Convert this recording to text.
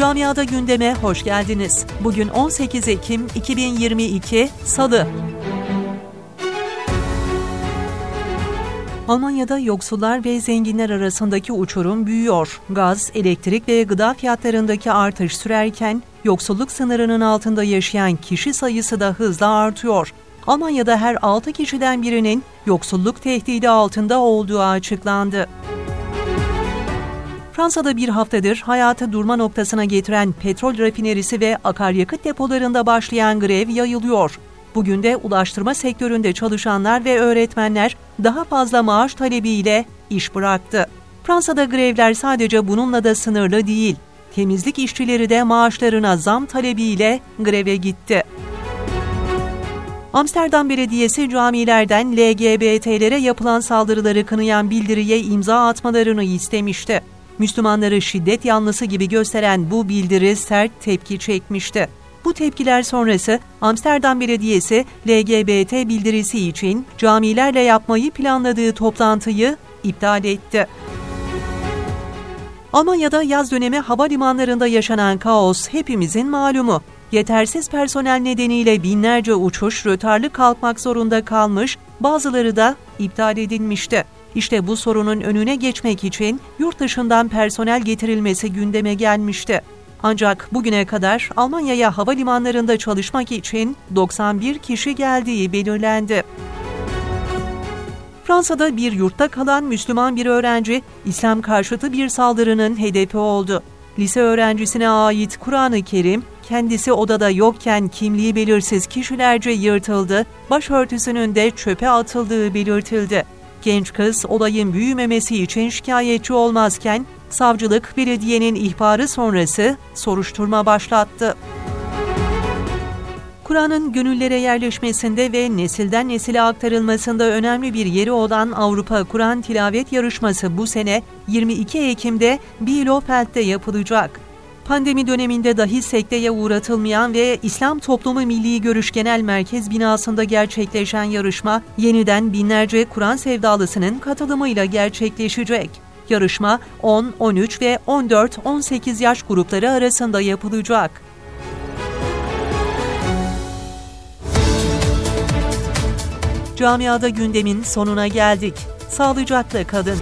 Camiada gündeme hoş geldiniz. Bugün 18 Ekim 2022 Salı. Almanya'da yoksullar ve zenginler arasındaki uçurum büyüyor. Gaz, elektrik ve gıda fiyatlarındaki artış sürerken yoksulluk sınırının altında yaşayan kişi sayısı da hızla artıyor. Almanya'da her 6 kişiden birinin yoksulluk tehdidi altında olduğu açıklandı. Fransa'da bir haftadır hayatı durma noktasına getiren petrol rafinerisi ve akaryakıt depolarında başlayan grev yayılıyor. Bugün de ulaştırma sektöründe çalışanlar ve öğretmenler daha fazla maaş talebiyle iş bıraktı. Fransa'da grevler sadece bununla da sınırlı değil. Temizlik işçileri de maaşlarına zam talebiyle greve gitti. Amsterdam Belediyesi camilerden LGBT'lere yapılan saldırıları kınayan bildiriye imza atmalarını istemişti. Müslümanları şiddet yanlısı gibi gösteren bu bildiri sert tepki çekmişti. Bu tepkiler sonrası Amsterdam Belediyesi LGBT bildirisi için camilerle yapmayı planladığı toplantıyı iptal etti. Almanya'da yaz dönemi havalimanlarında yaşanan kaos hepimizin malumu. Yetersiz personel nedeniyle binlerce uçuş rötarlı kalkmak zorunda kalmış, bazıları da iptal edilmişti. İşte bu sorunun önüne geçmek için yurt dışından personel getirilmesi gündeme gelmişti. Ancak bugüne kadar Almanya'ya havalimanlarında çalışmak için 91 kişi geldiği belirlendi. Fransa'da bir yurtta kalan Müslüman bir öğrenci İslam karşıtı bir saldırının hedefi oldu. Lise öğrencisine ait Kur'an-ı Kerim kendisi odada yokken kimliği belirsiz kişilerce yırtıldı, başörtüsünün de çöpe atıldığı belirtildi. Genç kız olayın büyümemesi için şikayetçi olmazken savcılık belediyenin ihbarı sonrası soruşturma başlattı. Kur'an'ın gönüllere yerleşmesinde ve nesilden nesile aktarılmasında önemli bir yeri olan Avrupa Kur'an Tilavet Yarışması bu sene 22 Ekim'de Bielefeld'de yapılacak. Pandemi döneminde dahi sekteye uğratılmayan ve İslam Toplumu Milli Görüş Genel Merkez binasında gerçekleşen yarışma yeniden binlerce Kur'an sevdalısının katılımıyla gerçekleşecek. Yarışma 10, 13 ve 14-18 yaş grupları arasında yapılacak. Camiada gündemin sonuna geldik. Sağlıcakla kalın.